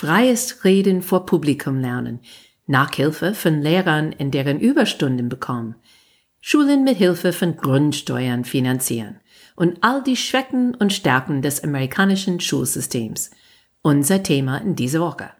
freies Reden vor Publikum lernen, Nachhilfe von Lehrern in deren Überstunden bekommen, Schulen mit Hilfe von Grundsteuern finanzieren und all die Schwächen und Stärken des amerikanischen Schulsystems. Unser Thema in dieser Woche.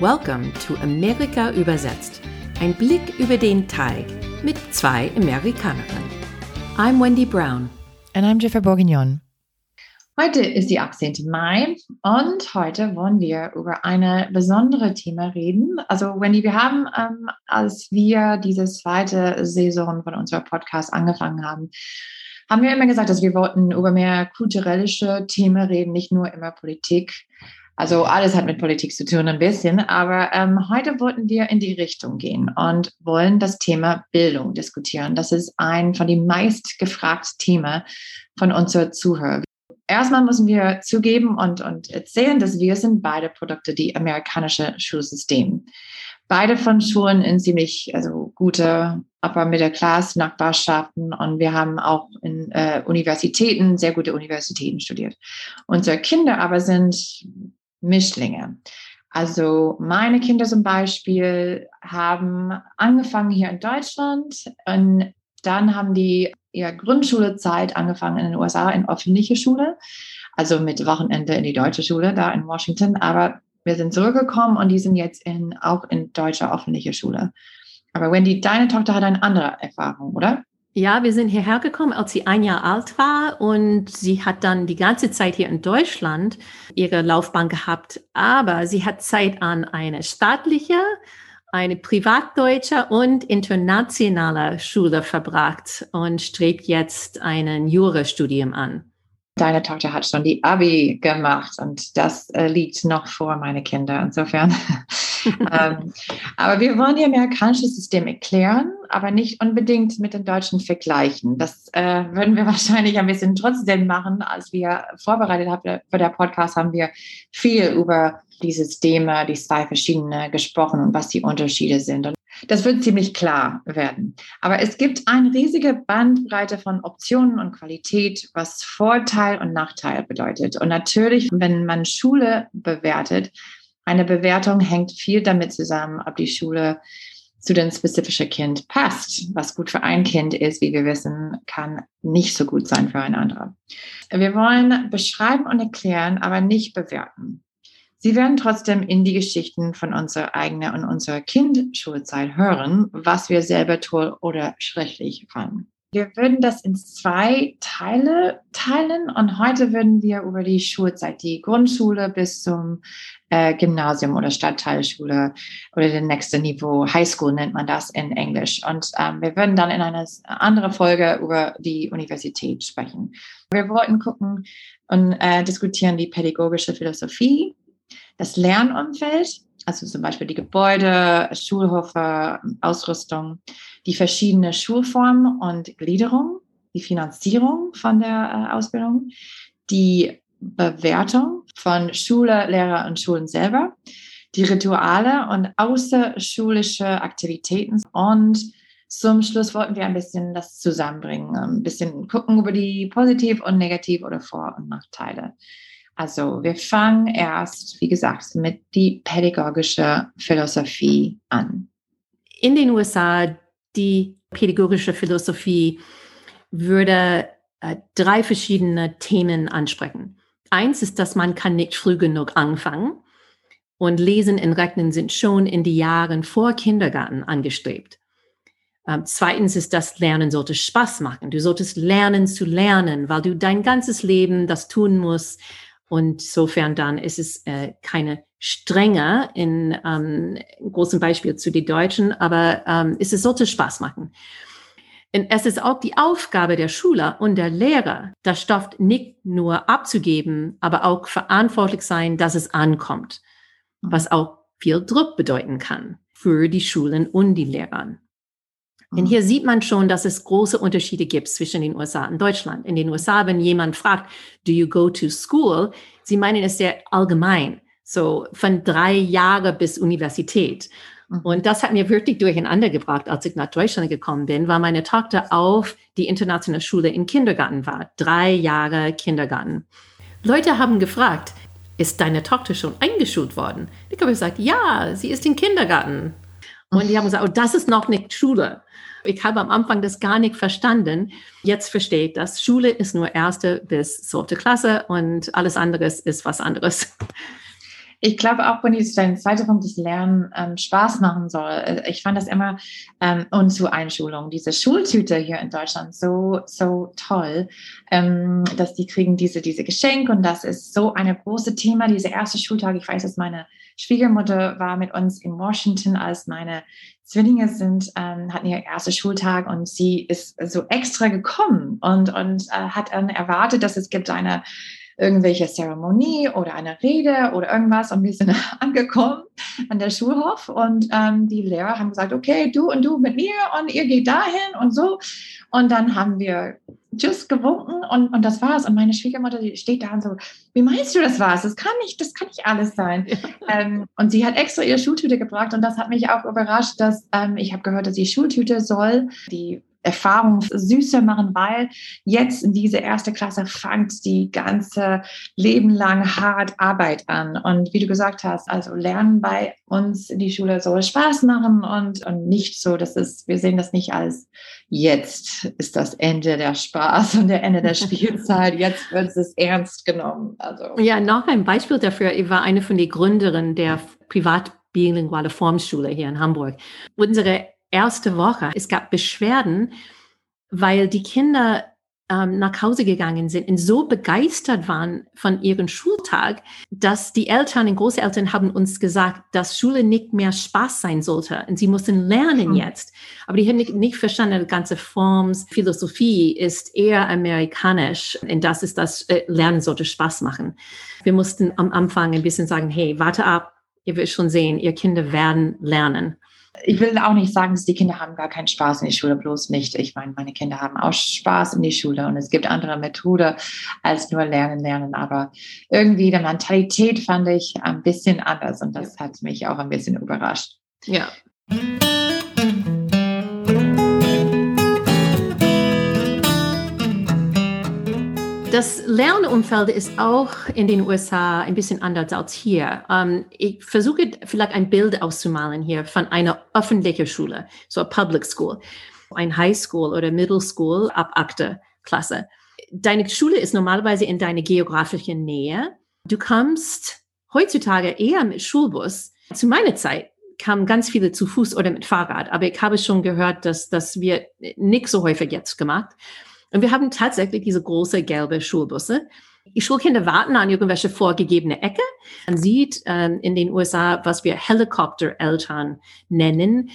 Welcome to Amerika übersetzt. Ein Blick über den Teig mit zwei Amerikanerinnen. I'm Wendy Brown. And I'm Jennifer Bourguignon. Heute ist die 18. Mai und heute wollen wir über eine besondere Thema reden. Also Wendy, wir haben, ähm, als wir diese zweite Saison von unserem Podcast angefangen haben, haben wir immer gesagt, dass wir wollten über mehr kulturelle Themen reden, nicht nur immer Politik. Also alles hat mit Politik zu tun ein bisschen, aber ähm, heute wollten wir in die Richtung gehen und wollen das Thema Bildung diskutieren. Das ist ein von den meist gefragten Themen von unseren Zuhörern. Erstmal müssen wir zugeben und, und erzählen, dass wir sind beide Produkte die amerikanische Schulsystem. Beide von Schulen in ziemlich also gute Upper Middle Class Nachbarschaften und wir haben auch in äh, Universitäten sehr gute Universitäten studiert. Unsere Kinder aber sind Mischlinge. Also meine Kinder zum Beispiel haben angefangen hier in Deutschland und dann haben die ihre Grundschulezeit angefangen in den USA in öffentliche Schule, also mit Wochenende in die deutsche Schule da in Washington. Aber wir sind zurückgekommen und die sind jetzt in, auch in deutscher öffentliche Schule. Aber Wendy, deine Tochter hat eine andere Erfahrung, oder? Ja, wir sind hierher gekommen, als sie ein Jahr alt war und sie hat dann die ganze Zeit hier in Deutschland ihre Laufbahn gehabt. Aber sie hat Zeit an eine staatliche, eine privatdeutsche und internationale Schule verbracht und strebt jetzt ein Jurastudium an. Deine Tochter hat schon die Abi gemacht und das äh, liegt noch vor meine Kinder. Insofern ähm, aber wir wollen hier amerikanisches System erklären, aber nicht unbedingt mit dem deutschen vergleichen. Das äh, würden wir wahrscheinlich ein bisschen trotzdem machen. Als wir vorbereitet haben für der Podcast, haben wir viel über die Systeme, die zwei verschiedene gesprochen und was die Unterschiede sind. Und das wird ziemlich klar werden. Aber es gibt eine riesige Bandbreite von Optionen und Qualität, was Vorteil und Nachteil bedeutet. Und natürlich, wenn man Schule bewertet, eine Bewertung hängt viel damit zusammen, ob die Schule zu dem spezifischen Kind passt. Was gut für ein Kind ist, wie wir wissen, kann nicht so gut sein für ein anderes. Wir wollen beschreiben und erklären, aber nicht bewerten. Sie werden trotzdem in die Geschichten von unserer eigenen und unserer Kindschulzeit hören, was wir selber toll oder schrecklich fanden. Wir würden das in zwei Teile teilen und heute würden wir über die Schulzeit, die Grundschule bis zum äh, Gymnasium oder Stadtteilschule oder das nächste Niveau, Highschool nennt man das in Englisch. Und ähm, wir würden dann in einer anderen Folge über die Universität sprechen. Wir wollten gucken und äh, diskutieren die pädagogische Philosophie, das Lernumfeld, also zum Beispiel die Gebäude, Schulhofe, Ausrüstung, die verschiedenen Schulformen und Gliederung, die Finanzierung von der äh, Ausbildung, die Bewertung von Schule, Lehrer und Schulen selber, die Rituale und außerschulische Aktivitäten und zum Schluss wollten wir ein bisschen das zusammenbringen, ein bisschen gucken über die Positiv- und Negativ- oder Vor- und Nachteile. Also wir fangen erst, wie gesagt, mit die pädagogische Philosophie an. In den USA die pädagogische Philosophie würde äh, drei verschiedene Themen ansprechen. Eins ist, dass man kann nicht früh genug anfangen und Lesen und Rechnen sind schon in die Jahren vor Kindergarten angestrebt. Ähm, zweitens ist, dass Lernen sollte Spaß machen. Du solltest lernen zu lernen, weil du dein ganzes Leben das tun musst. Und insofern dann ist es äh, keine strenger in ähm, großem Beispiel zu den Deutschen, aber ähm, es sollte Spaß machen. Und es ist auch die Aufgabe der Schüler und der Lehrer, das Stoff nicht nur abzugeben, aber auch verantwortlich sein, dass es ankommt, was auch viel Druck bedeuten kann für die Schulen und die Lehrer. Denn hier sieht man schon, dass es große Unterschiede gibt zwischen den USA und Deutschland. In den USA, wenn jemand fragt, do you go to school? Sie meinen es sehr allgemein. So von drei Jahre bis Universität. Mhm. Und das hat mir wirklich durcheinander gebracht, als ich nach Deutschland gekommen bin, weil meine Tochter auf die internationale Schule im Kindergarten war. Drei Jahre Kindergarten. Leute haben gefragt, ist deine Tochter schon eingeschult worden? Ich habe gesagt, ja, sie ist im Kindergarten. Und die haben gesagt, oh, das ist noch nicht Schule. Ich habe am Anfang das gar nicht verstanden. Jetzt verstehe ich das. Schule ist nur erste bis zwölfte Klasse und alles andere ist was anderes. Ich glaube auch, wenn jetzt dein zweiter Punkt, das Lernen ähm, Spaß machen soll. Äh, ich fand das immer ähm, und zur Einschulung, diese Schultüte hier in Deutschland so, so toll, ähm, dass die kriegen diese, diese Geschenke und das ist so eine große Thema, diese erste Schultag. Ich weiß, dass meine Schwiegermutter war mit uns in Washington, als meine Zwillinge sind, ähm, hatten ihr ersten Schultag und sie ist so extra gekommen und, und äh, hat dann erwartet, dass es gibt eine irgendwelche Zeremonie oder eine Rede oder irgendwas und wir sind angekommen an der Schulhof und ähm, die Lehrer haben gesagt, okay, du und du mit mir und ihr geht dahin und so. Und dann haben wir just gewunken und, und das war's. Und meine Schwiegermutter, die steht da und so, wie meinst du das war's? Das kann nicht, das kann nicht alles sein. Ja. Ähm, und sie hat extra ihre Schultüte gebracht und das hat mich auch überrascht, dass ähm, ich habe gehört, dass die Schultüte soll die Erfahrung süßer machen, weil jetzt in diese erste Klasse fängt die ganze Leben lang hart Arbeit an. Und wie du gesagt hast, also Lernen bei uns in die Schule soll Spaß machen und, und nicht so, dass es, wir sehen das nicht als jetzt ist das Ende der Spaß und der Ende der Spielzeit, jetzt wird es ernst genommen. Also. Ja, noch ein Beispiel dafür. Ich war eine von den Gründerinnen der privat bilinguale Formschule hier in Hamburg. Unsere erste Woche, es gab Beschwerden, weil die Kinder ähm, nach Hause gegangen sind und so begeistert waren von ihrem Schultag, dass die Eltern und Großeltern haben uns gesagt, dass Schule nicht mehr Spaß sein sollte und sie mussten lernen mhm. jetzt. Aber die haben nicht, nicht verstanden, die ganze Forms, Philosophie ist eher amerikanisch und das ist das, äh, Lernen sollte Spaß machen. Wir mussten am Anfang ein bisschen sagen, hey, warte ab, ihr werdet schon sehen, ihr Kinder werden lernen ich will auch nicht sagen, dass die Kinder haben gar keinen Spaß in die Schule, bloß nicht. Ich meine, meine Kinder haben auch Spaß in die Schule und es gibt andere Methoden als nur Lernen, Lernen. Aber irgendwie die Mentalität fand ich ein bisschen anders und das hat mich auch ein bisschen überrascht. Ja. Das Lernumfeld ist auch in den USA ein bisschen anders als hier. Ähm, ich versuche vielleicht ein Bild auszumalen hier von einer öffentlichen Schule, so eine Public School, ein High School oder Middle School ab achte Klasse. Deine Schule ist normalerweise in deiner geografischen Nähe. Du kommst heutzutage eher mit Schulbus. Zu meiner Zeit kamen ganz viele zu Fuß oder mit Fahrrad, aber ich habe schon gehört, dass das wird nicht so häufig jetzt gemacht. Und wir haben tatsächlich diese große gelbe Schulbusse. Die Schulkinder warten an irgendwelche vorgegebene Ecke. Man sieht ähm, in den USA, was wir Helikoptereltern nennen.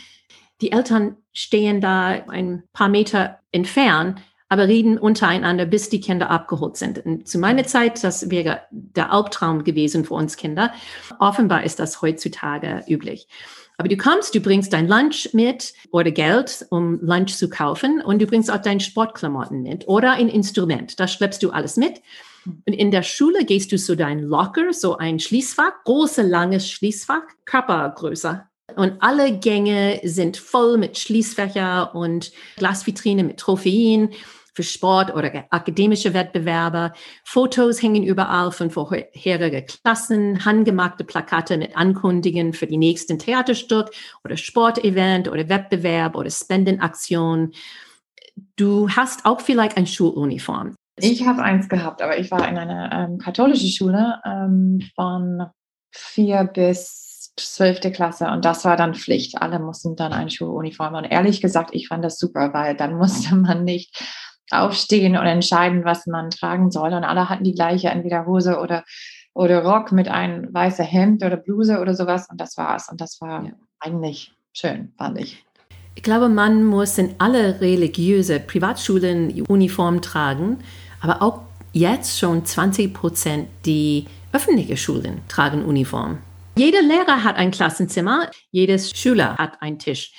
Die Eltern stehen da ein paar Meter entfernt, aber reden untereinander, bis die Kinder abgeholt sind. Und zu meiner Zeit, das wäre der Albtraum gewesen für uns Kinder. Offenbar ist das heutzutage üblich. Aber du kommst, du bringst dein Lunch mit oder Geld, um Lunch zu kaufen und du bringst auch deine Sportklamotten mit oder ein Instrument. Das schleppst du alles mit. Und in der Schule gehst du zu deinem Locker, so ein Schließfach, große, langes Schließfach, Körpergröße. Und alle Gänge sind voll mit Schließfächer und Glasvitrine mit Trophäen für Sport oder akademische Wettbewerbe. Fotos hängen überall von vorherigen Klassen, handgemachte Plakate mit Ankündigungen für die nächsten Theaterstück oder Sportevent oder Wettbewerb oder Spendenaktion. Du hast auch vielleicht eine Schuluniform. Ich habe eins gehabt, aber ich war in einer ähm, katholischen Schule ähm, von vier bis zwölfte Klasse und das war dann Pflicht. Alle mussten dann eine Schuluniform. Und ehrlich gesagt, ich fand das super, weil dann musste man nicht aufstehen und entscheiden, was man tragen soll. Und alle hatten die gleiche, entweder Hose oder, oder Rock mit einem weißen Hemd oder Bluse oder sowas. Und das war's. Und das war ja. eigentlich schön, fand ich. Ich glaube, man muss in alle religiöse Privatschulen Uniform tragen, aber auch jetzt schon 20 Prozent die öffentliche Schulen tragen Uniform. Jeder Lehrer hat ein Klassenzimmer, jedes Schüler hat einen Tisch.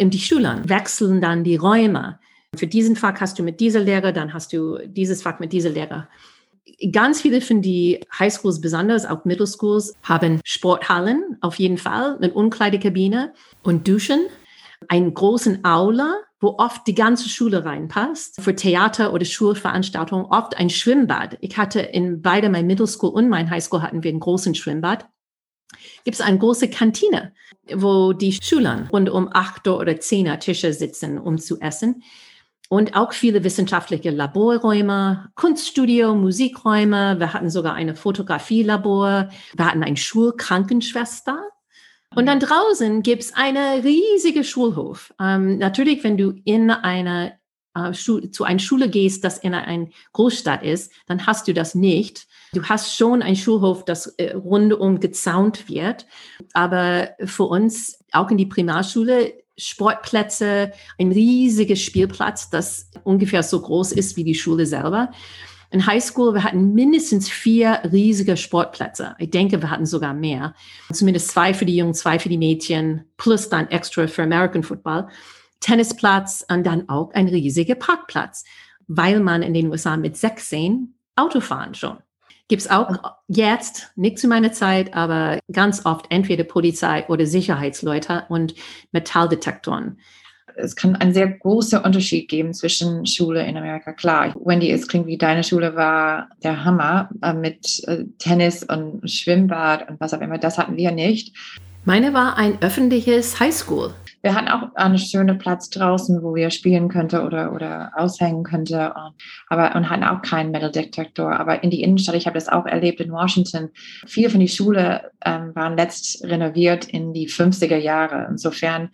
Und die Schüler wechseln dann die Räume. Für diesen Fach hast du mit dieser Lehrer, dann hast du dieses Fach mit dieser Lehrer. ganz viele von die Highschools, besonders auch Middleschools, haben Sporthallen auf jeden Fall, eine Umkleidekabine und Duschen, einen großen Aula, wo oft die ganze Schule reinpasst. Für Theater oder Schulveranstaltungen oft ein Schwimmbad. Ich hatte in beide mein Middle und mein Highschool hatten wir einen großen Schwimmbad. Gibt es eine große Kantine, wo die Schüler rund um acht oder zehner Tische sitzen, um zu essen. Und auch viele wissenschaftliche Laborräume, Kunststudio, Musikräume. Wir hatten sogar eine Fotografielabor. Wir hatten eine Schulkrankenschwester. Und dann draußen gibt's eine riesige Schulhof. Ähm, natürlich, wenn du in eine äh, zu einer Schule gehst, das in einer Großstadt ist, dann hast du das nicht. Du hast schon einen Schulhof, das äh, rundum gezaunt wird. Aber für uns, auch in die Primarschule, Sportplätze, ein riesiger Spielplatz, das ungefähr so groß ist wie die Schule selber. In Highschool, wir hatten mindestens vier riesige Sportplätze. Ich denke, wir hatten sogar mehr. Zumindest zwei für die Jungen, zwei für die Mädchen, plus dann extra für American Football. Tennisplatz und dann auch ein riesiger Parkplatz, weil man in den USA mit 16 Auto fahren schon. Gibt es auch jetzt, nicht zu meiner Zeit, aber ganz oft entweder Polizei oder Sicherheitsleute und Metalldetektoren es kann einen sehr großen Unterschied geben zwischen Schule in Amerika. Klar, Wendy, es klingt wie deine Schule war der Hammer äh, mit äh, Tennis und Schwimmbad und was auch immer. Das hatten wir nicht. Meine war ein öffentliches Highschool. Wir hatten auch einen schönen Platz draußen, wo wir spielen könnte oder, oder aushängen könnte. Aber, und hatten auch keinen Metal-Detektor. Aber in die Innenstadt, ich habe das auch erlebt in Washington. Viele von die Schule ähm, waren letzt renoviert in die 50er Jahre. Insofern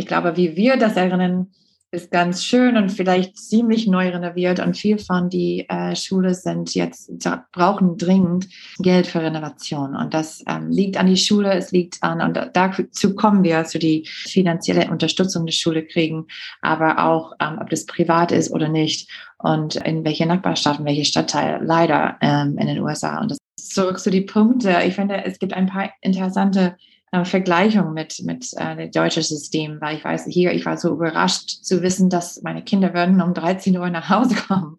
ich glaube, wie wir das erinnern, ist ganz schön und vielleicht ziemlich neu renoviert und viel von die äh, Schule sind jetzt brauchen dringend Geld für Renovation und das ähm, liegt an die Schule, es liegt an und dazu kommen wir zu die finanzielle Unterstützung der Schule kriegen, aber auch ähm, ob das privat ist oder nicht und in welche Nachbarschaft, welche Stadtteil leider ähm, in den USA und das zurück zu die Punkte. Ich finde, es gibt ein paar interessante äh, Vergleichung mit, mit äh, dem deutschen System, weil ich weiß, hier, ich war so überrascht zu wissen, dass meine Kinder würden um 13 Uhr nach Hause kommen.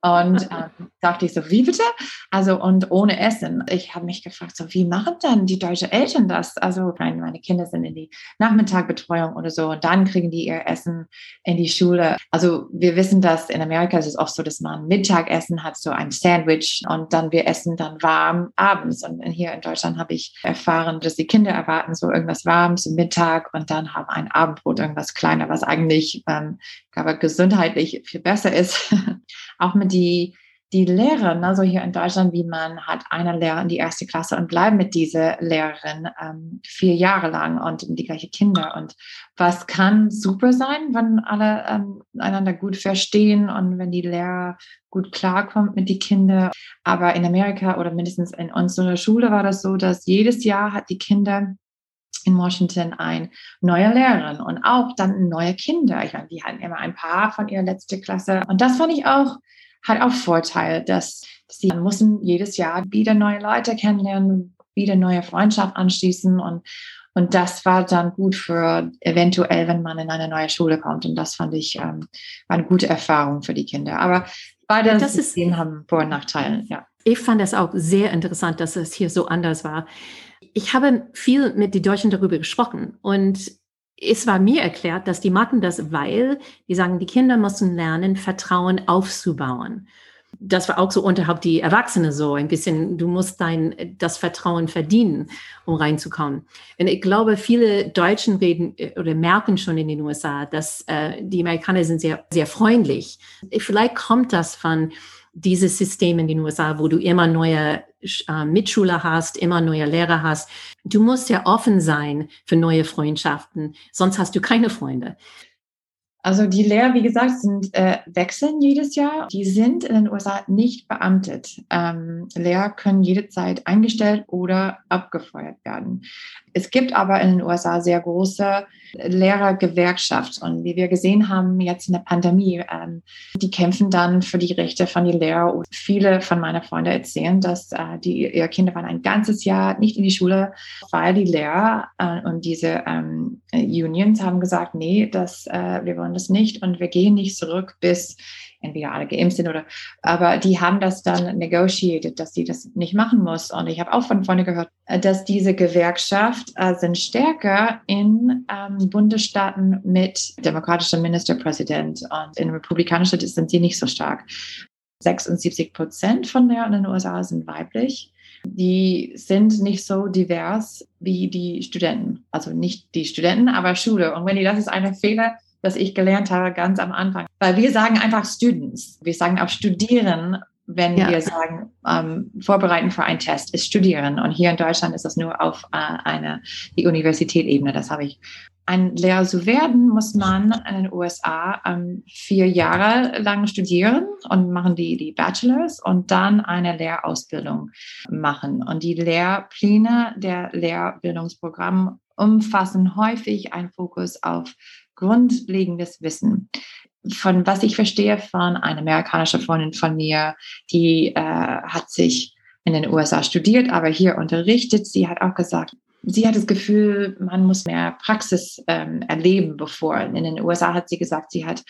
Und ähm, dachte ich so, wie bitte? Also, und ohne Essen. Ich habe mich gefragt, so, wie machen dann die deutschen Eltern das? Also, meine, meine Kinder sind in die Nachmittagbetreuung oder so und dann kriegen die ihr Essen in die Schule. Also, wir wissen, dass in Amerika ist es oft so, dass man Mittagessen hat, so ein Sandwich und dann wir essen dann warm abends. Und hier in Deutschland habe ich erfahren, dass die Kinder erwarten so irgendwas Warmes zum Mittag und dann haben ein Abendbrot irgendwas kleiner, was eigentlich, ähm, aber gesundheitlich viel besser ist. auch mit die die Lehrerin, also hier in Deutschland, wie man hat eine Lehrerin in die erste Klasse und bleibt mit dieser Lehrerin ähm, vier Jahre lang und die gleichen Kinder. Und was kann super sein, wenn alle ähm, einander gut verstehen und wenn die Lehrer gut klarkommt mit den Kindern. Aber in Amerika oder mindestens in unserer Schule war das so, dass jedes Jahr hat die Kinder in Washington ein neuer Lehrerin und auch dann neue Kinder. Ich meine, die hatten immer ein paar von ihrer letzten Klasse. Und das fand ich auch, hat auch Vorteil, dass sie mussten jedes Jahr wieder neue Leute kennenlernen, wieder neue Freundschaft anschließen und und das war dann gut für eventuell, wenn man in eine neue Schule kommt. Und das fand ich ähm, eine gute Erfahrung für die Kinder. Aber beide das Systeme haben Vor- und Nachteile. Ja. Ich fand es auch sehr interessant, dass es hier so anders war. Ich habe viel mit den Deutschen darüber gesprochen und es war mir erklärt, dass die machen das, weil die sagen, die Kinder müssen lernen, Vertrauen aufzubauen das war auch so unterhalb die Erwachsene so ein bisschen, du musst dein, das Vertrauen verdienen, um reinzukommen. Und ich glaube, viele Deutschen reden äh, oder merken schon in den USA, dass äh, die Amerikaner sind sehr, sehr freundlich. Vielleicht kommt das von dieses System in den USA, wo du immer neue äh, Mitschüler hast, immer neue Lehrer hast. Du musst ja offen sein für neue Freundschaften, sonst hast du keine Freunde. Also die Lehrer, wie gesagt, sind äh, wechseln jedes Jahr. Die sind in den USA nicht beamtet. Ähm, Lehrer können jederzeit eingestellt oder abgefeuert werden. Es gibt aber in den USA sehr große Lehrergewerkschaft und wie wir gesehen haben jetzt in der Pandemie, ähm, die kämpfen dann für die Rechte von den Lehrern. Und viele von meinen Freunden erzählen, dass äh, die, ihre Kinder waren ein ganzes Jahr nicht in die Schule, weil die Lehrer äh, und diese ähm, Unions haben gesagt, nee, das, äh, wir wollen das nicht und wir gehen nicht zurück bis entweder alle geimpft sind oder, aber die haben das dann negotiated, dass sie das nicht machen muss. Und ich habe auch von Freunden gehört, äh, dass diese Gewerkschaft äh, sind stärker in ähm, Bundesstaaten mit demokratischem Ministerpräsident und in republikanischen sind sie nicht so stark. 76 Prozent von Lehrern in den USA sind weiblich die sind nicht so divers wie die Studenten. Also nicht die Studenten, aber Schule. Und Wendy, das ist ein Fehler, das ich gelernt habe ganz am Anfang. Weil wir sagen einfach Students. Wir sagen auch studieren, wenn ja. wir sagen, ähm, vorbereiten für einen Test ist studieren. Und hier in Deutschland ist das nur auf äh, eine, die Universitätsebene. Das habe ich ein Lehrer zu werden, muss man in den USA ähm, vier Jahre lang studieren und machen die, die Bachelors und dann eine Lehrausbildung machen. Und die Lehrpläne der Lehrbildungsprogramme umfassen häufig einen Fokus auf grundlegendes Wissen. Von was ich verstehe von einer amerikanischen Freundin von mir, die äh, hat sich in den USA studiert, aber hier unterrichtet. Sie hat auch gesagt, sie hat das Gefühl, man muss mehr Praxis ähm, erleben, bevor. In den USA hat sie gesagt, sie hat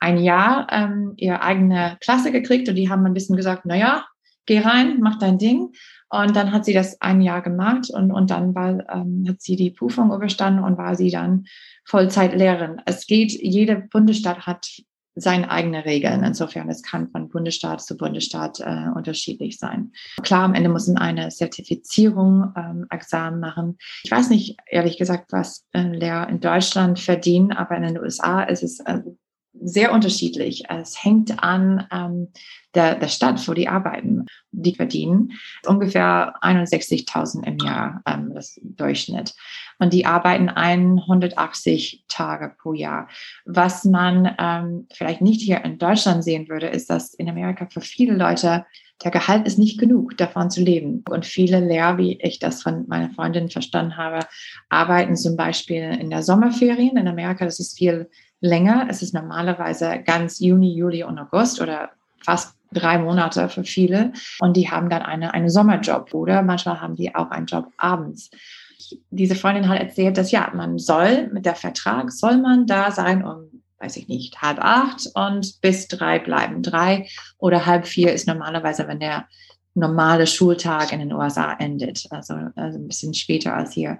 ein Jahr ähm, ihre eigene Klasse gekriegt und die haben ein bisschen gesagt, naja, geh rein, mach dein Ding. Und dann hat sie das ein Jahr gemacht und, und dann war, ähm, hat sie die Prüfung überstanden und war sie dann Vollzeitlehrerin. Es geht, jede Bundesstaat hat seine eigenen Regeln. Insofern, es kann von Bundesstaat zu Bundesstaat äh, unterschiedlich sein. Klar, am Ende muss man eine Zertifizierung, ähm, Examen machen. Ich weiß nicht, ehrlich gesagt, was äh, Lehrer in Deutschland verdienen, aber in den USA ist es äh, sehr unterschiedlich. Es hängt an ähm, der, der Stadt, wo die arbeiten. Die verdienen ungefähr 61.000 im Jahr, ähm, das Durchschnitt. Und die arbeiten 180 Tage pro Jahr. Was man ähm, vielleicht nicht hier in Deutschland sehen würde, ist, dass in Amerika für viele Leute der Gehalt ist nicht genug, davon zu leben. Und viele Lehrer, wie ich das von meiner Freundin verstanden habe, arbeiten zum Beispiel in der Sommerferien. In Amerika, das ist viel länger. Es ist normalerweise ganz Juni, Juli und August oder fast drei Monate für viele. Und die haben dann eine, einen Sommerjob oder manchmal haben die auch einen Job abends. Diese Freundin hat erzählt, dass ja, man soll mit der Vertrag, soll man da sein um, weiß ich nicht, halb acht und bis drei bleiben. Drei oder halb vier ist normalerweise, wenn der normale Schultag in den USA endet. Also, also ein bisschen später als hier.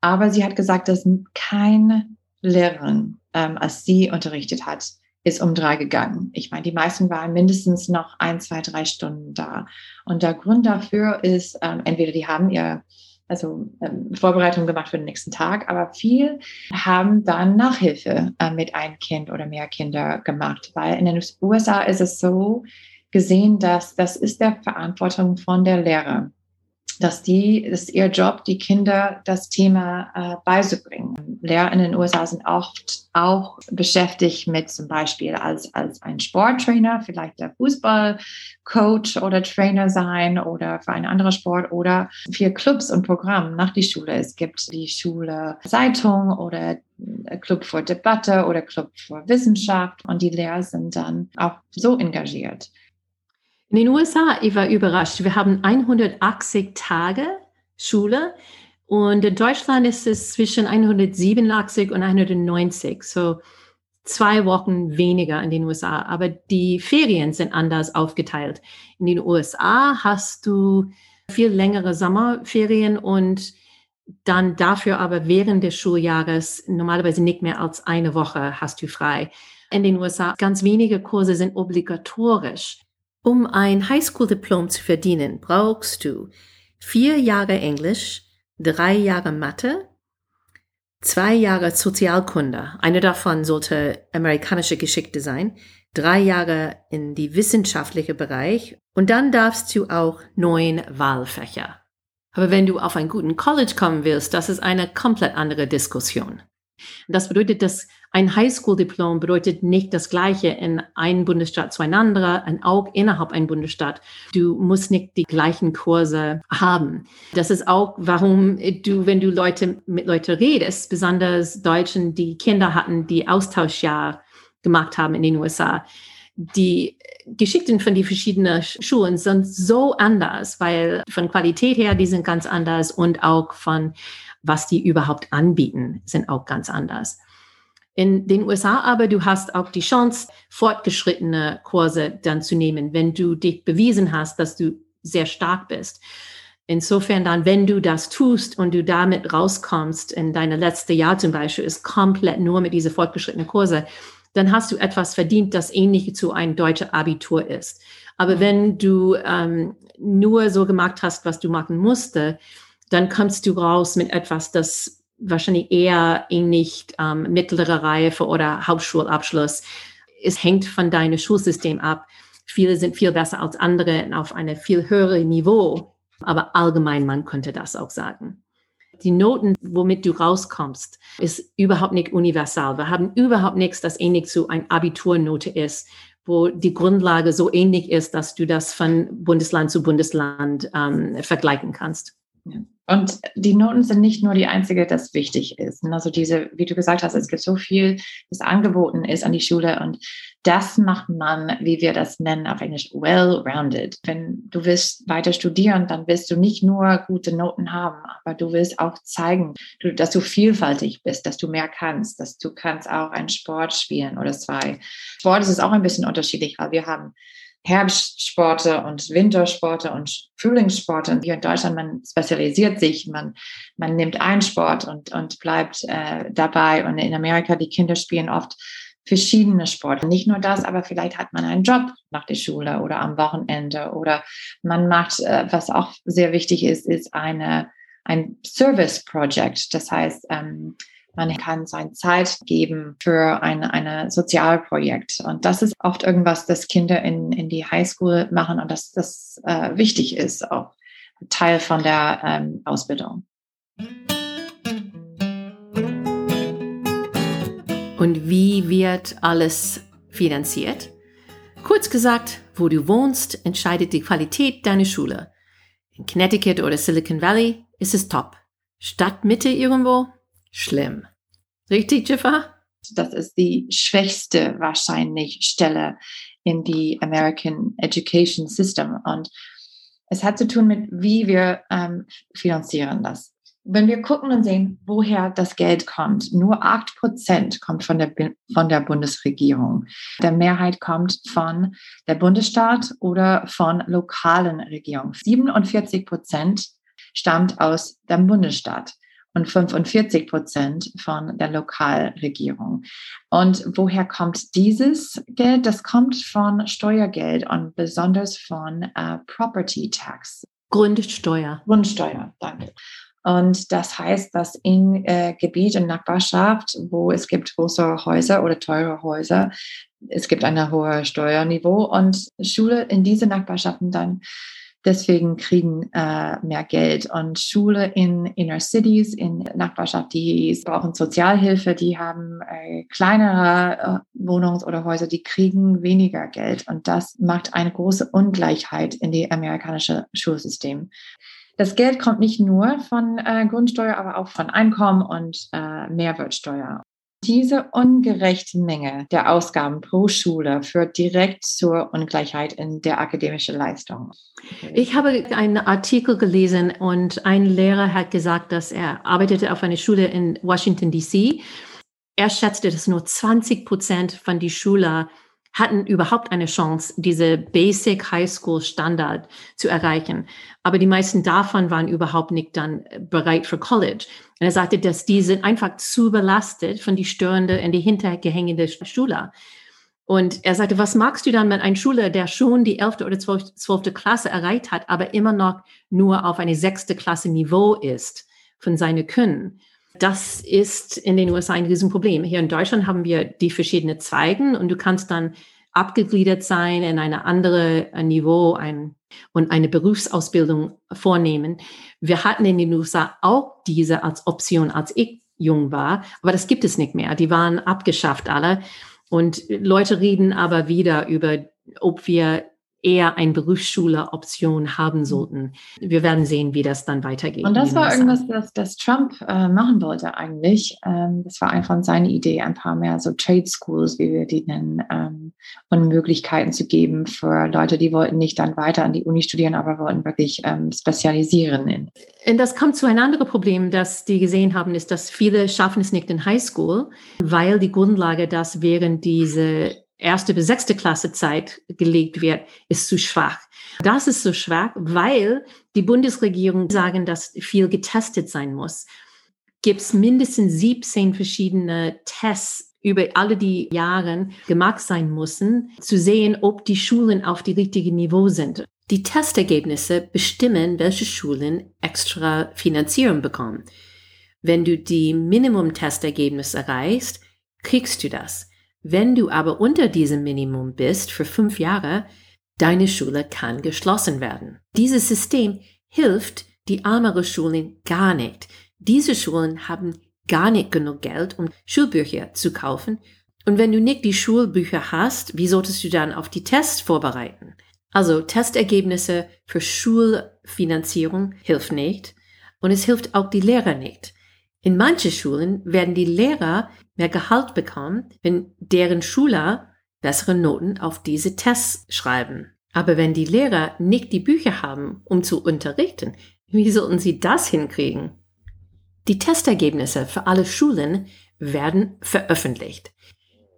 Aber sie hat gesagt, dass kein Lehrerin, ähm, als sie unterrichtet hat, ist um drei gegangen. Ich meine, die meisten waren mindestens noch ein, zwei, drei Stunden da. Und der Grund dafür ist, ähm, entweder die haben ihr also ähm, Vorbereitung gemacht für den nächsten Tag, aber viel haben dann Nachhilfe äh, mit einem Kind oder mehr Kinder gemacht, weil in den USA ist es so gesehen, dass das ist der Verantwortung von der Lehrer dass die, das ist ihr Job, die Kinder das Thema äh, beizubringen. Lehrer in den USA sind oft auch beschäftigt mit zum Beispiel als, als ein Sporttrainer, vielleicht der Fußballcoach oder Trainer sein oder für einen anderen Sport oder für Clubs und Programme nach die Schule. Es gibt die Schule Zeitung oder Club für Debatte oder Club für Wissenschaft und die Lehrer sind dann auch so engagiert. In den USA, ich war überrascht, wir haben 180 Tage Schule und in Deutschland ist es zwischen 187 und 190, so zwei Wochen weniger in den USA. Aber die Ferien sind anders aufgeteilt. In den USA hast du viel längere Sommerferien und dann dafür aber während des Schuljahres normalerweise nicht mehr als eine Woche hast du frei. In den USA ganz wenige Kurse sind obligatorisch. Um ein Highschool-Diplom zu verdienen, brauchst du vier Jahre Englisch, drei Jahre Mathe, zwei Jahre Sozialkunde. Eine davon sollte amerikanische Geschichte sein, drei Jahre in die wissenschaftliche Bereich und dann darfst du auch neun Wahlfächer. Aber wenn du auf einen guten College kommen willst, das ist eine komplett andere Diskussion. Das bedeutet, dass ein Highschool-Diplom bedeutet nicht das Gleiche in einem Bundesstaat zu einem anderen und auch innerhalb einem Bundesstaat. Du musst nicht die gleichen Kurse haben. Das ist auch, warum du, wenn du Leute mit Leuten redest, besonders Deutschen, die Kinder hatten, die Austauschjahr gemacht haben in den USA, die Geschichten von den verschiedenen Schulen sind so anders, weil von Qualität her, die sind ganz anders und auch von was die überhaupt anbieten, sind auch ganz anders. In den USA aber, du hast auch die Chance, fortgeschrittene Kurse dann zu nehmen, wenn du dich bewiesen hast, dass du sehr stark bist. Insofern dann, wenn du das tust und du damit rauskommst, in deine letzte Jahr zum Beispiel ist komplett nur mit diese fortgeschrittenen Kurse, dann hast du etwas verdient, das ähnlich zu einem deutschen Abitur ist. Aber mhm. wenn du ähm, nur so gemacht hast, was du machen musste, dann kommst du raus mit etwas, das wahrscheinlich eher ähnlich ähm, mittlere Reife oder Hauptschulabschluss. Es hängt von deinem Schulsystem ab. Viele sind viel besser als andere auf einem viel höheren Niveau. Aber allgemein, man könnte das auch sagen. Die Noten, womit du rauskommst, ist überhaupt nicht universal. Wir haben überhaupt nichts, das ähnlich zu einer Abiturnote ist, wo die Grundlage so ähnlich ist, dass du das von Bundesland zu Bundesland ähm, vergleichen kannst. Und die Noten sind nicht nur die einzige, das wichtig ist. Also diese, wie du gesagt hast, es gibt so viel, das angeboten ist an die Schule und das macht man, wie wir das nennen auf Englisch, well-rounded. Wenn du willst weiter studieren, dann willst du nicht nur gute Noten haben, aber du willst auch zeigen, dass du vielfältig bist, dass du mehr kannst, dass du kannst auch einen Sport spielen oder zwei. Sport ist auch ein bisschen unterschiedlich, weil wir haben Herbstsporte und Wintersporte und Frühlingssporte. Und hier in Deutschland, man spezialisiert sich, man, man nimmt einen Sport und, und bleibt äh, dabei. Und in Amerika, die Kinder spielen oft verschiedene Sporte. Nicht nur das, aber vielleicht hat man einen Job nach der Schule oder am Wochenende oder man macht, äh, was auch sehr wichtig ist, ist eine, ein Service Project. Das heißt, ähm, man kann seine Zeit geben für ein eine Sozialprojekt. Und das ist oft irgendwas, das Kinder in, in die Highschool machen und das, das äh, wichtig ist, auch Teil von der ähm, Ausbildung. Und wie wird alles finanziert? Kurz gesagt, wo du wohnst, entscheidet die Qualität deiner Schule. In Connecticut oder Silicon Valley ist es top. Stadtmitte irgendwo? Schlimm. Richtig, Jiffa? Das ist die schwächste wahrscheinlich Stelle in die American Education System. Und es hat zu tun mit, wie wir ähm, finanzieren das. Wenn wir gucken und sehen, woher das Geld kommt, nur acht Prozent kommt von der, von der Bundesregierung. Der Mehrheit kommt von der Bundesstaat oder von lokalen Regierungen. 47 Prozent stammt aus dem Bundesstaat und 45 Prozent von der Lokalregierung. Und woher kommt dieses Geld? Das kommt von Steuergeld und besonders von uh, Property Tax. Grundsteuer. Grundsteuer, danke. Und das heißt, dass in äh, Gebiet und Nachbarschaft, wo es gibt große Häuser oder teure Häuser, es gibt ein hohes Steuerniveau und Schule in diese Nachbarschaften dann deswegen kriegen äh, mehr Geld. Und Schule in Inner Cities, in Nachbarschaft, die brauchen Sozialhilfe, die haben äh, kleinere äh, Wohnungs- oder Häuser, die kriegen weniger Geld. Und das macht eine große Ungleichheit in die amerikanische Schulsystem. Das Geld kommt nicht nur von äh, Grundsteuer, aber auch von Einkommen und äh, Mehrwertsteuer. Diese ungerechte Menge der Ausgaben pro Schule führt direkt zur Ungleichheit in der akademischen Leistung. Ich habe einen Artikel gelesen und ein Lehrer hat gesagt, dass er arbeitete auf einer Schule in Washington, DC. Er schätzte, dass nur 20 Prozent von die Schüler hatten überhaupt eine Chance, diese Basic High School Standard zu erreichen. Aber die meisten davon waren überhaupt nicht dann bereit für College. Und er sagte, dass die sind einfach zu belastet von die störende und die hintergehängende Schule. Und er sagte, was magst du dann mit einem Schüler, der schon die elfte oder zwölfte Klasse erreicht hat, aber immer noch nur auf eine sechste Klasse Niveau ist von seinen Können? Das ist in den USA ein Riesenproblem. Hier in Deutschland haben wir die verschiedenen Zweigen und du kannst dann abgegliedert sein in eine andere Niveau ein, und eine Berufsausbildung vornehmen. Wir hatten in den USA auch diese als Option, als ich jung war, aber das gibt es nicht mehr. Die waren abgeschafft alle. Und Leute reden aber wieder über, ob wir eher eine Berufsschule-Option haben sollten. Wir werden sehen, wie das dann weitergeht. Und das war irgendwas, das, das Trump äh, machen wollte eigentlich. Ähm, das war einfach seine Idee, ein paar mehr so Trade Schools, wie wir die nennen, ähm, und Möglichkeiten zu geben für Leute, die wollten nicht dann weiter an die Uni studieren, aber wollten wirklich ähm, spezialisieren. In. Und das kommt zu einem anderen Problem, das die gesehen haben, ist, dass viele schaffen es nicht in Highschool, weil die Grundlage, dass während diese erste bis sechste Klasse Zeit gelegt wird, ist zu schwach. Das ist so schwach, weil die Bundesregierung sagen, dass viel getestet sein muss. Gibt es mindestens 17 verschiedene Tests über alle die Jahre gemacht sein müssen, zu sehen, ob die Schulen auf die richtige Niveau sind. Die Testergebnisse bestimmen, welche Schulen extra Finanzierung bekommen. Wenn du die Minimum-Testergebnisse erreichst, kriegst du das. Wenn du aber unter diesem Minimum bist für fünf Jahre, deine Schule kann geschlossen werden. Dieses System hilft die ärmere Schulen gar nicht. Diese Schulen haben gar nicht genug Geld, um Schulbücher zu kaufen. Und wenn du nicht die Schulbücher hast, wie solltest du dann auf die Tests vorbereiten? Also Testergebnisse für Schulfinanzierung hilft nicht und es hilft auch die Lehrer nicht. In manchen Schulen werden die Lehrer mehr Gehalt bekommen, wenn deren Schüler bessere Noten auf diese Tests schreiben. Aber wenn die Lehrer nicht die Bücher haben, um zu unterrichten, wie sollten sie das hinkriegen? Die Testergebnisse für alle Schulen werden veröffentlicht,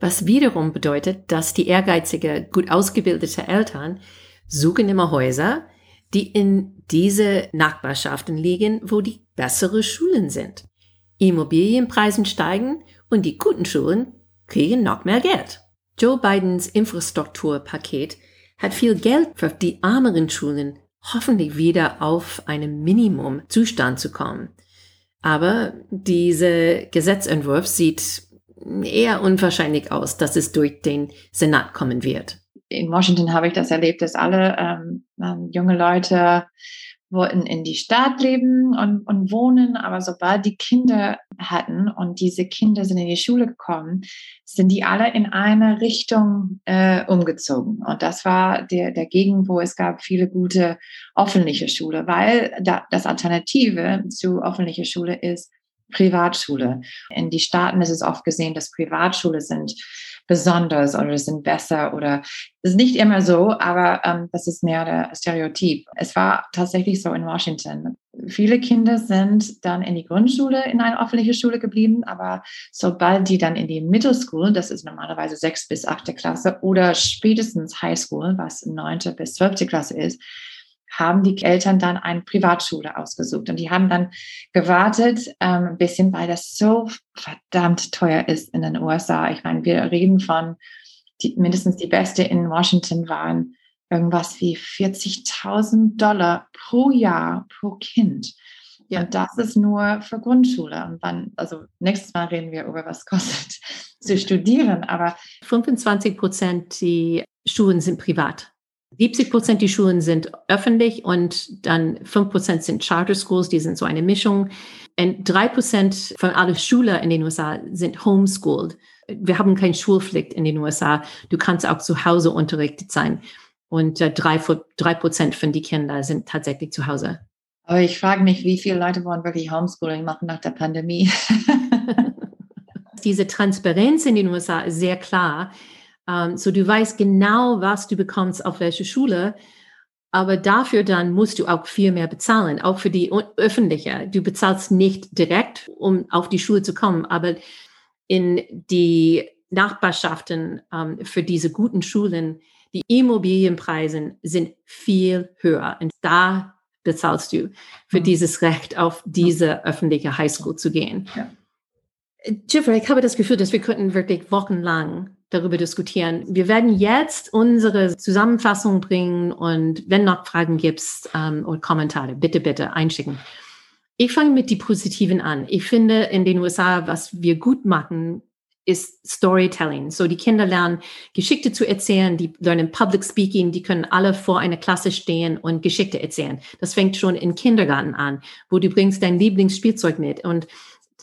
was wiederum bedeutet, dass die ehrgeizige, gut ausgebildete Eltern suchen immer Häuser, die in diese Nachbarschaften liegen, wo die bessere Schulen sind. Immobilienpreisen steigen und die guten Schulen kriegen noch mehr Geld. Joe Bidens Infrastrukturpaket hat viel Geld für die ärmeren Schulen hoffentlich wieder auf einem Minimumzustand zu kommen. Aber dieser Gesetzentwurf sieht eher unwahrscheinlich aus, dass es durch den Senat kommen wird. In Washington habe ich das erlebt, dass alle ähm, ähm junge Leute wollten in die Stadt leben und, und wohnen, aber sobald die Kinder hatten und diese Kinder sind in die Schule gekommen, sind die alle in eine Richtung äh, umgezogen. Und das war der, der Gegend, wo es gab viele gute öffentliche Schule, weil da, das Alternative zu öffentlicher Schule ist Privatschule. In die Staaten ist es oft gesehen, dass Privatschule sind besonders oder sind besser oder ist nicht immer so, aber ähm, das ist mehr der Stereotyp. Es war tatsächlich so in Washington. Viele Kinder sind dann in die Grundschule, in eine öffentliche Schule geblieben, aber sobald die dann in die Middle School, das ist normalerweise sechs bis achte Klasse oder spätestens High School, was neunte bis zwölfte Klasse ist, haben die Eltern dann eine Privatschule ausgesucht. Und die haben dann gewartet ähm, ein bisschen, weil das so verdammt teuer ist in den USA. Ich meine, wir reden von die, mindestens die beste in Washington waren irgendwas wie 40.000 Dollar pro Jahr pro Kind. Ja. Und das ist nur für Grundschule. Und dann, also nächstes Mal reden wir über was kostet zu studieren. Aber 25 Prozent die Schulen sind privat. 70 Prozent die Schulen sind öffentlich und dann 5 Prozent sind Charter Schools, die sind so eine Mischung. Und 3 Prozent von allen Schülern in den USA sind homeschooled. Wir haben keine Schulpflicht in den USA. Du kannst auch zu Hause unterrichtet sein. Und äh, drei, drei Prozent von die Kinder sind tatsächlich zu Hause. Aber ich frage mich, wie viele Leute wollen wirklich Homeschooling machen nach der Pandemie? Diese Transparenz in den USA ist sehr klar. Um, so du weißt genau, was du bekommst auf welche Schule. Aber dafür dann musst du auch viel mehr bezahlen, auch für die öffentliche. Du bezahlst nicht direkt, um auf die Schule zu kommen, aber in die Nachbarschaften um, für diese guten Schulen, die Immobilienpreise sind viel höher. Und da bezahlst du für mhm. dieses Recht, auf diese öffentliche Highschool zu gehen. Ja. Jeffrey, ich habe das Gefühl, dass wir könnten wirklich wochenlang darüber diskutieren. Wir werden jetzt unsere Zusammenfassung bringen und wenn noch Fragen gibt ähm, oder Kommentare, bitte, bitte einschicken. Ich fange mit die Positiven an. Ich finde in den USA, was wir gut machen, ist Storytelling. So die Kinder lernen Geschichte zu erzählen, die lernen Public Speaking, die können alle vor einer Klasse stehen und Geschichte erzählen. Das fängt schon im Kindergarten an, wo du bringst dein Lieblingsspielzeug mit und,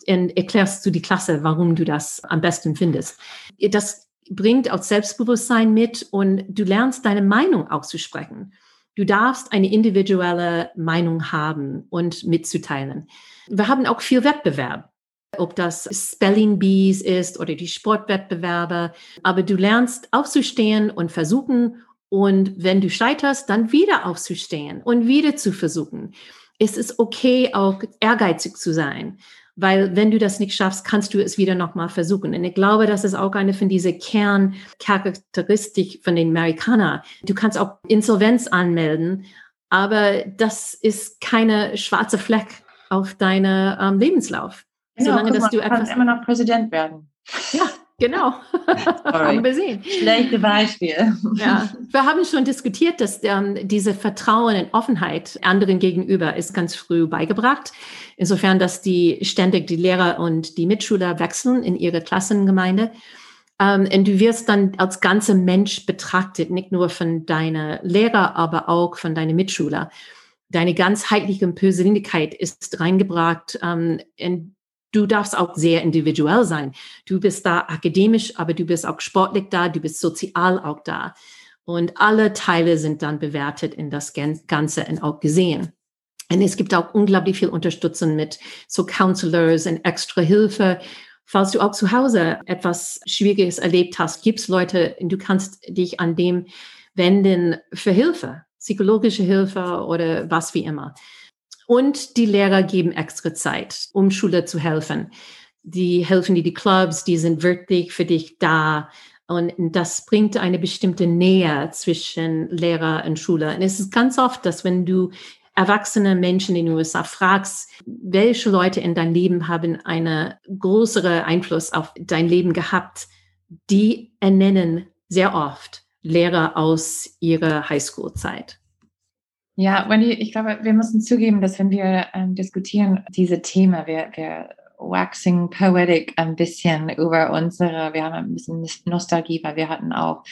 erklärst du die Klasse, warum du das am besten findest. Das bringt auch Selbstbewusstsein mit und du lernst deine Meinung auszusprechen. Du darfst eine individuelle Meinung haben und mitzuteilen. Wir haben auch viel Wettbewerb, ob das Spelling Bees ist oder die Sportwettbewerbe. Aber du lernst aufzustehen und versuchen und wenn du scheiterst, dann wieder aufzustehen und wieder zu versuchen. Es ist okay, auch ehrgeizig zu sein. Weil wenn du das nicht schaffst, kannst du es wieder nochmal versuchen. Und ich glaube, das ist auch eine von diesen Kerncharakteristik von den Amerikanern. Du kannst auch Insolvenz anmelden, aber das ist keine schwarze Fleck auf deinem ähm, Lebenslauf. Genau, Solange, dass mal, du etwas immer noch Präsident werden. Ja, Genau. haben wir sehen. Schlechte Beispiel. Ja. Wir haben schon diskutiert, dass ähm, diese Vertrauen und Offenheit anderen gegenüber ist ganz früh beigebracht. Insofern, dass die ständig die Lehrer und die Mitschüler wechseln in ihre Klassengemeinde. Ähm, und du wirst dann als ganzer Mensch betrachtet, nicht nur von deiner Lehrer, aber auch von deinen Mitschüler. Deine ganzheitliche Persönlichkeit ist reingebracht ähm, in Du darfst auch sehr individuell sein. Du bist da akademisch, aber du bist auch sportlich da, du bist sozial auch da. Und alle Teile sind dann bewertet in das Ganze und auch gesehen. Und es gibt auch unglaublich viel Unterstützung mit so Counselors und extra Hilfe. Falls du auch zu Hause etwas Schwieriges erlebt hast, gibt es Leute, du kannst dich an dem wenden für Hilfe, psychologische Hilfe oder was wie immer. Und die Lehrer geben extra Zeit, um Schüler zu helfen. Die helfen dir die Clubs, die sind wirklich für dich da. Und das bringt eine bestimmte Nähe zwischen Lehrer und Schüler. Und es ist ganz oft, dass wenn du erwachsene Menschen in den USA fragst, welche Leute in dein Leben haben einen größeren Einfluss auf dein Leben gehabt, die ernennen sehr oft Lehrer aus ihrer Highschool-Zeit. Ja, Wendy, ich glaube, wir müssen zugeben, dass wenn wir ähm, diskutieren, diese Themen, wir, wir waxing poetic ein bisschen über unsere, wir haben ein bisschen Nostalgie, weil wir hatten auch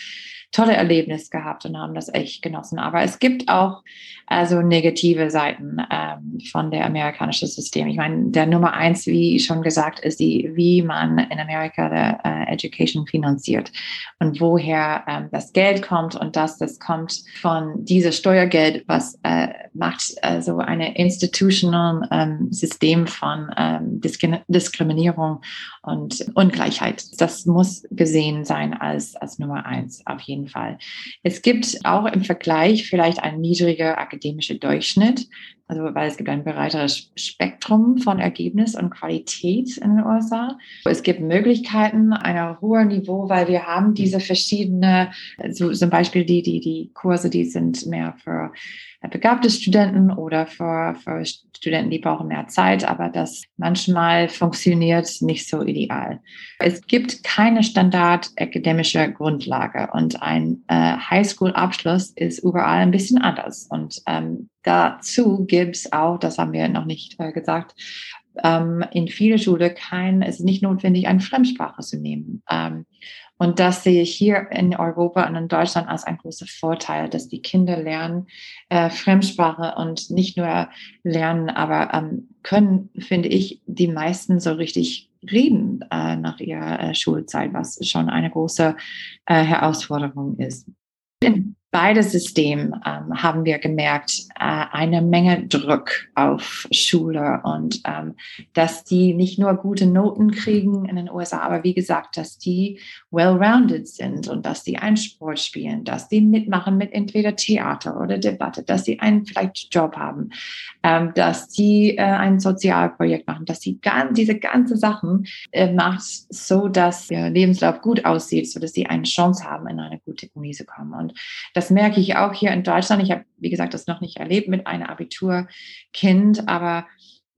tolle Erlebnisse gehabt und haben das echt genossen. Aber es gibt auch also negative Seiten ähm, von der amerikanischen System. Ich meine, der Nummer eins, wie schon gesagt, ist die, wie man in Amerika der äh, Education finanziert und woher ähm, das Geld kommt und dass das kommt von diesem Steuergeld, was äh, macht also eine institutional ähm, System von ähm, Diskriminierung und Ungleichheit. Das muss gesehen sein als, als Nummer eins auf jeden Fall. Es gibt auch im Vergleich vielleicht ein niedriger akademischer Durchschnitt, also weil es gibt ein breiteres Spektrum von Ergebnis und Qualität in den USA. Es gibt Möglichkeiten einer hohen Niveau, weil wir haben diese verschiedene, so zum Beispiel die, die, die Kurse, die sind mehr für begabte Studenten oder für, für Studenten, die brauchen mehr Zeit, aber das manchmal funktioniert nicht so ideal. Es gibt keine standard akademische Grundlage und ein äh, Highschool-Abschluss ist überall ein bisschen anders. Und ähm, dazu gibt es auch, das haben wir noch nicht äh, gesagt, ähm, in viele Schulen kein, es ist nicht notwendig, eine Fremdsprache zu nehmen. Ähm, und das sehe ich hier in Europa und in Deutschland als einen großen Vorteil, dass die Kinder lernen äh, Fremdsprache und nicht nur lernen, aber ähm, können, finde ich, die meisten so richtig reden äh, nach ihrer äh, Schulzeit, was schon eine große äh, Herausforderung ist. Beide Systeme ähm, haben wir gemerkt, äh, eine Menge Druck auf Schule und ähm, dass die nicht nur gute Noten kriegen in den USA, aber wie gesagt, dass die well-rounded sind und dass die einen Sport spielen, dass die mitmachen mit entweder Theater oder Debatte, dass sie einen vielleicht Job haben, ähm, dass die äh, ein Sozialprojekt machen, dass sie ganz, diese ganzen Sachen äh, macht so, dass der Lebenslauf gut aussieht, so dass sie eine Chance haben, in eine gute Uni zu kommen. Und das das merke ich auch hier in Deutschland. Ich habe, wie gesagt, das noch nicht erlebt mit einem Abiturkind, aber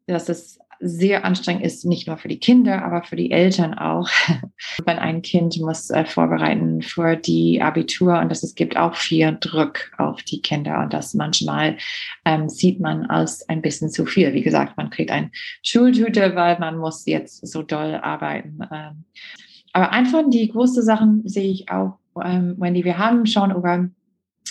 dass es sehr anstrengend ist, nicht nur für die Kinder, aber für die Eltern auch. Wenn ein Kind muss äh, vorbereiten für die Abitur und dass es gibt auch viel Druck auf die Kinder und das manchmal ähm, sieht man als ein bisschen zu viel. Wie gesagt, man kriegt ein Schultüte, weil man muss jetzt so doll arbeiten. Ähm. Aber einfach die großen Sachen sehe ich auch, ähm, Wendy, wir haben schon über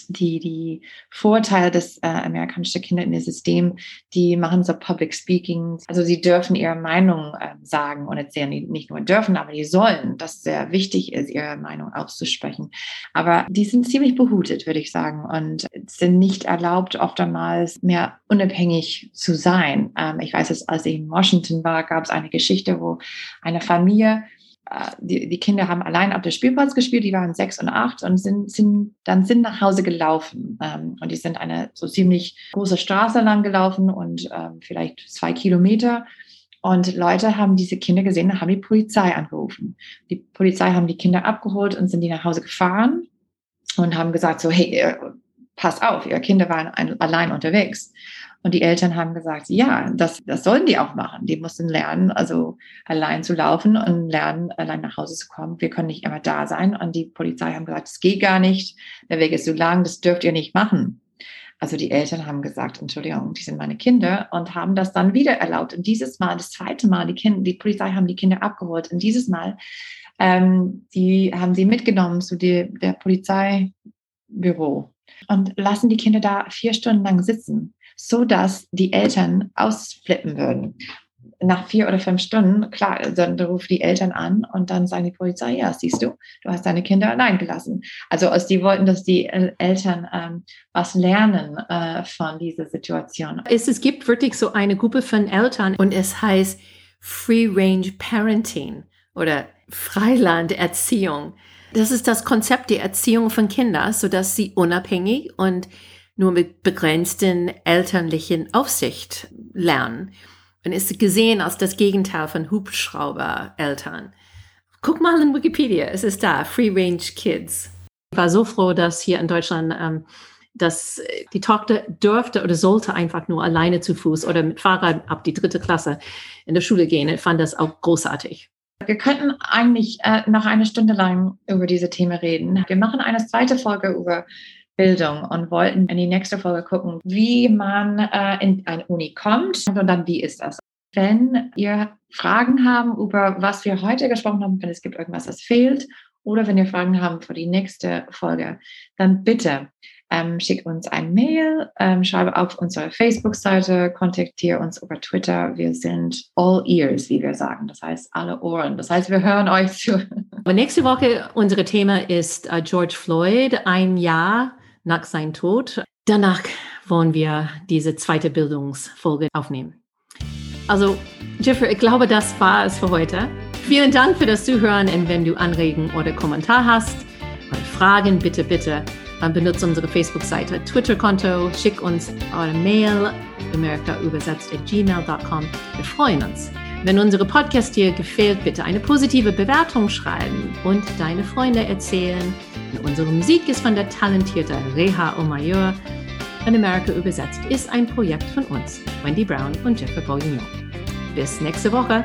die, die Vorteile des äh, amerikanischen Kinder in dem System, die machen so Public Speaking. Also sie dürfen ihre Meinung äh, sagen und erzählen, die nicht nur dürfen, aber die sollen, das sehr wichtig ist, ihre Meinung auszusprechen. Aber die sind ziemlich behutet, würde ich sagen, und sind nicht erlaubt, oftmals mehr unabhängig zu sein. Ähm, ich weiß es, als ich in Washington war, gab es eine Geschichte, wo eine Familie die, die Kinder haben allein auf der Spielplatz gespielt, die waren sechs und acht und sind, sind dann sind nach Hause gelaufen. Ähm, und die sind eine so ziemlich große Straße lang gelaufen und ähm, vielleicht zwei Kilometer. Und Leute haben diese Kinder gesehen und haben die Polizei angerufen. Die Polizei haben die Kinder abgeholt und sind die nach Hause gefahren und haben gesagt so, hey, äh, pass auf, ihre Kinder waren ein, allein unterwegs. Und die Eltern haben gesagt, ja, das, das sollen die auch machen. Die mussten lernen, also allein zu laufen und lernen, allein nach Hause zu kommen. Wir können nicht immer da sein. Und die Polizei haben gesagt, es geht gar nicht. Der Weg ist so lang, das dürft ihr nicht machen. Also die Eltern haben gesagt, Entschuldigung, die sind meine Kinder und haben das dann wieder erlaubt. Und dieses Mal, das zweite Mal, die, Kinder, die Polizei haben die Kinder abgeholt. Und dieses Mal, ähm, die haben sie mitgenommen zu die, der Polizeibüro und lassen die Kinder da vier Stunden lang sitzen so dass die Eltern ausflippen würden. Nach vier oder fünf Stunden, klar, dann rufen die Eltern an und dann sagen die Polizei, ja, siehst du, du hast deine Kinder allein gelassen. Also als die wollten, dass die Eltern ähm, was lernen äh, von dieser Situation. Es, es gibt wirklich so eine Gruppe von Eltern und es heißt Free Range Parenting oder Freilanderziehung. Das ist das Konzept der Erziehung von Kindern, sodass sie unabhängig und nur mit begrenzten elterlichen Aufsicht lernen und ist gesehen als das Gegenteil von Hubschraubereltern. Guck mal in Wikipedia, es ist da, Free Range Kids. Ich war so froh, dass hier in Deutschland ähm, dass die Tochter dürfte oder sollte einfach nur alleine zu Fuß oder mit Fahrrad ab die dritte Klasse in der Schule gehen. Ich fand das auch großartig. Wir könnten eigentlich äh, noch eine Stunde lang über diese Themen reden. Wir machen eine zweite Folge über Bildung und wollten in die nächste Folge gucken, wie man äh, in eine Uni kommt und dann wie ist das. Wenn ihr Fragen haben über was wir heute gesprochen haben, wenn es gibt irgendwas, das fehlt, oder wenn ihr Fragen haben für die nächste Folge, dann bitte ähm, schick uns ein Mail, ähm, schreibe auf unsere Facebook-Seite, kontaktiere uns über Twitter. Wir sind all ears, wie wir sagen. Das heißt alle Ohren. Das heißt, wir hören euch zu. nächste Woche, unser Thema ist uh, George Floyd, ein Jahr nach seinem Tod. Danach wollen wir diese zweite Bildungsfolge aufnehmen. Also, Jeffrey, ich glaube, das war es für heute. Vielen Dank für das Zuhören und wenn du Anregungen oder Kommentar hast oder Fragen, bitte, bitte benutze unsere Facebook-Seite, Twitter-Konto, schick uns eure Mail, gmail.com. Wir freuen uns. Wenn unsere Podcast dir gefällt, bitte eine positive Bewertung schreiben und deine Freunde erzählen. Unsere Musik ist von der talentierten Reha Omayur. In Amerika übersetzt ist ein Projekt von uns, Wendy Brown und Jeffrey Bourguignon. Bis nächste Woche.